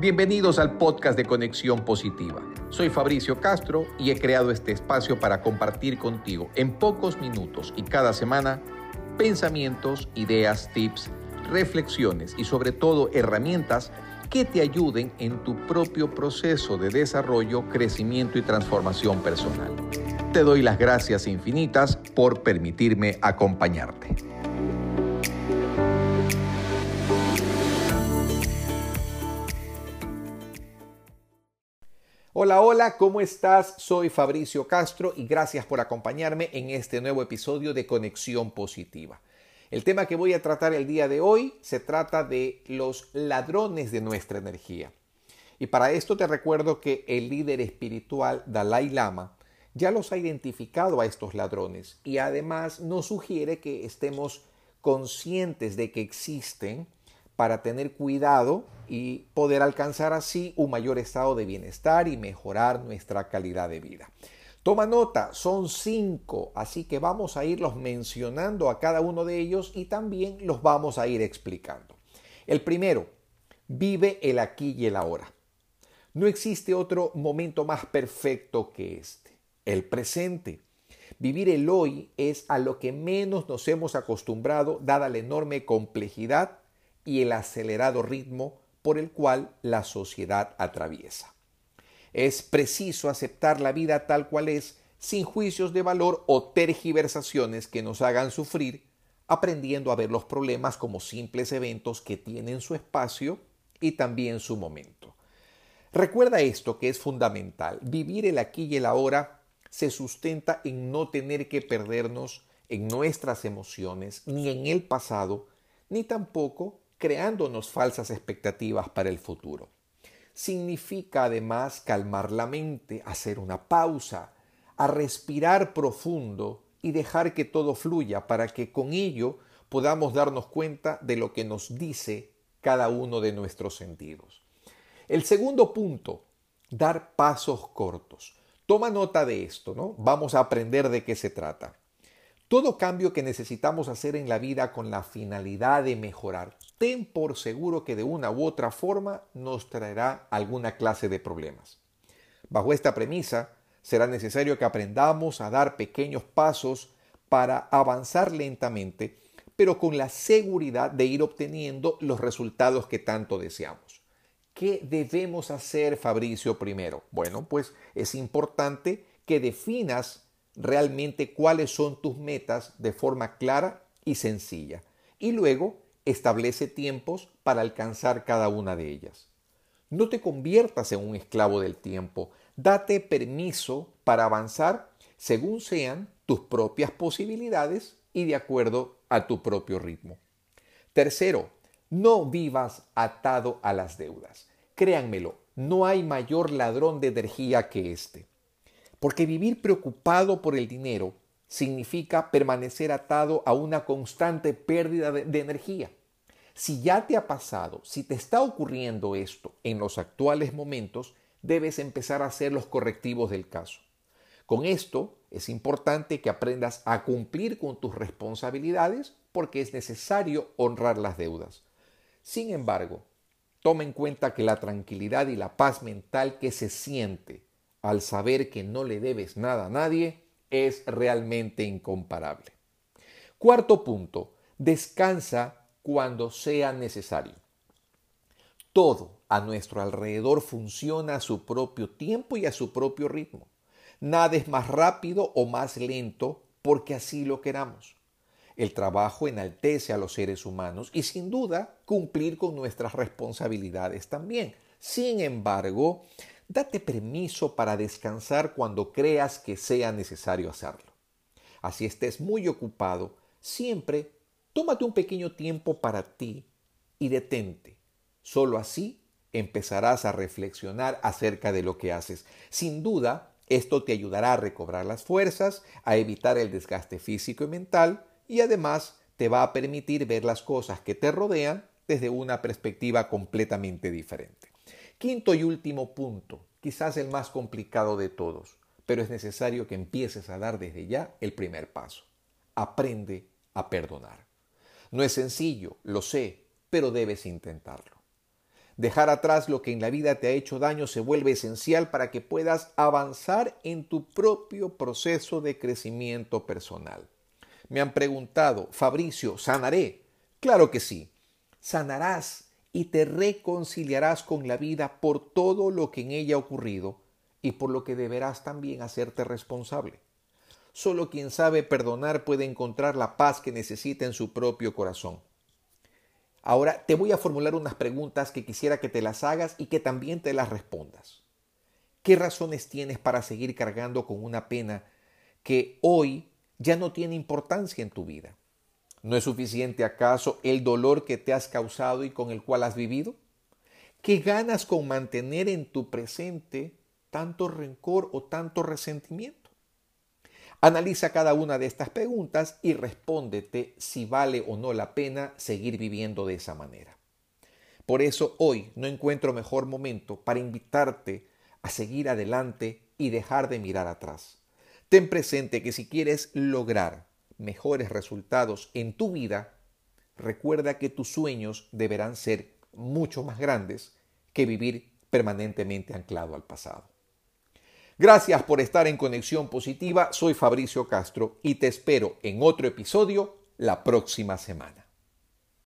Bienvenidos al podcast de Conexión Positiva. Soy Fabricio Castro y he creado este espacio para compartir contigo en pocos minutos y cada semana pensamientos, ideas, tips, reflexiones y sobre todo herramientas que te ayuden en tu propio proceso de desarrollo, crecimiento y transformación personal. Te doy las gracias infinitas por permitirme acompañarte. Hola, hola, ¿cómo estás? Soy Fabricio Castro y gracias por acompañarme en este nuevo episodio de Conexión Positiva. El tema que voy a tratar el día de hoy se trata de los ladrones de nuestra energía. Y para esto te recuerdo que el líder espiritual Dalai Lama ya los ha identificado a estos ladrones y además nos sugiere que estemos conscientes de que existen para tener cuidado y poder alcanzar así un mayor estado de bienestar y mejorar nuestra calidad de vida. Toma nota, son cinco, así que vamos a irlos mencionando a cada uno de ellos y también los vamos a ir explicando. El primero, vive el aquí y el ahora. No existe otro momento más perfecto que este, el presente. Vivir el hoy es a lo que menos nos hemos acostumbrado dada la enorme complejidad y el acelerado ritmo por el cual la sociedad atraviesa. Es preciso aceptar la vida tal cual es, sin juicios de valor o tergiversaciones que nos hagan sufrir, aprendiendo a ver los problemas como simples eventos que tienen su espacio y también su momento. Recuerda esto que es fundamental. Vivir el aquí y el ahora se sustenta en no tener que perdernos en nuestras emociones, ni en el pasado, ni tampoco creándonos falsas expectativas para el futuro. Significa además calmar la mente, hacer una pausa, a respirar profundo y dejar que todo fluya para que con ello podamos darnos cuenta de lo que nos dice cada uno de nuestros sentidos. El segundo punto, dar pasos cortos. Toma nota de esto, ¿no? Vamos a aprender de qué se trata. Todo cambio que necesitamos hacer en la vida con la finalidad de mejorar, ten por seguro que de una u otra forma nos traerá alguna clase de problemas. Bajo esta premisa, será necesario que aprendamos a dar pequeños pasos para avanzar lentamente, pero con la seguridad de ir obteniendo los resultados que tanto deseamos. ¿Qué debemos hacer, Fabricio, primero? Bueno, pues es importante que definas realmente cuáles son tus metas de forma clara y sencilla. Y luego establece tiempos para alcanzar cada una de ellas. No te conviertas en un esclavo del tiempo. Date permiso para avanzar según sean tus propias posibilidades y de acuerdo a tu propio ritmo. Tercero, no vivas atado a las deudas. Créanmelo, no hay mayor ladrón de energía que este. Porque vivir preocupado por el dinero significa permanecer atado a una constante pérdida de, energía. Si ya te ha pasado, si te está ocurriendo esto en los actuales momentos, debes empezar a hacer los correctivos del caso. Con esto es importante que aprendas a cumplir con tus responsabilidades porque es necesario honrar las deudas. Sin embargo, toma en cuenta que la tranquilidad y la paz mental que se siente al saber que no le debes nada a nadie es realmente incomparable. Cuarto punto, descansa cuando sea necesario. Todo a nuestro alrededor funciona a su propio tiempo y a su propio ritmo. Nada es más rápido o más lento porque así lo queramos. El trabajo enaltece a los seres humanos y sin duda cumplir con nuestras responsabilidades también. Sin embargo, Date permiso para descansar cuando creas que sea necesario hacerlo. Así estés muy ocupado, siempre tómate un pequeño tiempo para ti y detente. Solo así empezarás a reflexionar acerca de lo que haces. Sin duda, esto te ayudará a recobrar las fuerzas, a evitar el desgaste físico y mental y además te va a permitir ver las cosas que te rodean desde una perspectiva completamente diferente. Quinto y último punto, quizás el más complicado de todos, pero es necesario que empieces a dar desde ya el primer paso. Aprende a perdonar. No es sencillo, lo sé, pero debes intentarlo. Dejar atrás lo que en la vida te ha hecho daño se vuelve esencial para que puedas avanzar en tu propio proceso de crecimiento personal. Me han preguntado, Fabricio, ¿sanaré? Claro que sí. Sanarás y te reconciliarás con la vida por todo lo que en ella ha ocurrido y por lo que deberás también hacerte responsable. Solo quien sabe perdonar puede encontrar la paz que necesita en su propio corazón. Ahora te voy a formular unas preguntas que quisiera que te las hagas y que también te las respondas. ¿Qué razones tienes para seguir cargando con una pena que hoy ya no tiene importancia en tu vida? ¿No es suficiente acaso el dolor que te has causado y con el cual has vivido? ¿Qué ganas con mantener en tu presente tanto rencor o tanto resentimiento? Analiza cada una de estas preguntas y respóndete si vale o no la pena seguir viviendo de esa manera. Por eso hoy no encuentro mejor momento para invitarte a seguir adelante y dejar de mirar atrás. Ten presente que si quieres lograr mejores resultados en tu vida, recuerda que tus sueños deberán ser mucho más grandes que vivir permanentemente anclado al pasado. Gracias por estar en Conexión Positiva. Soy Fabricio Castro y te espero en otro episodio la próxima semana.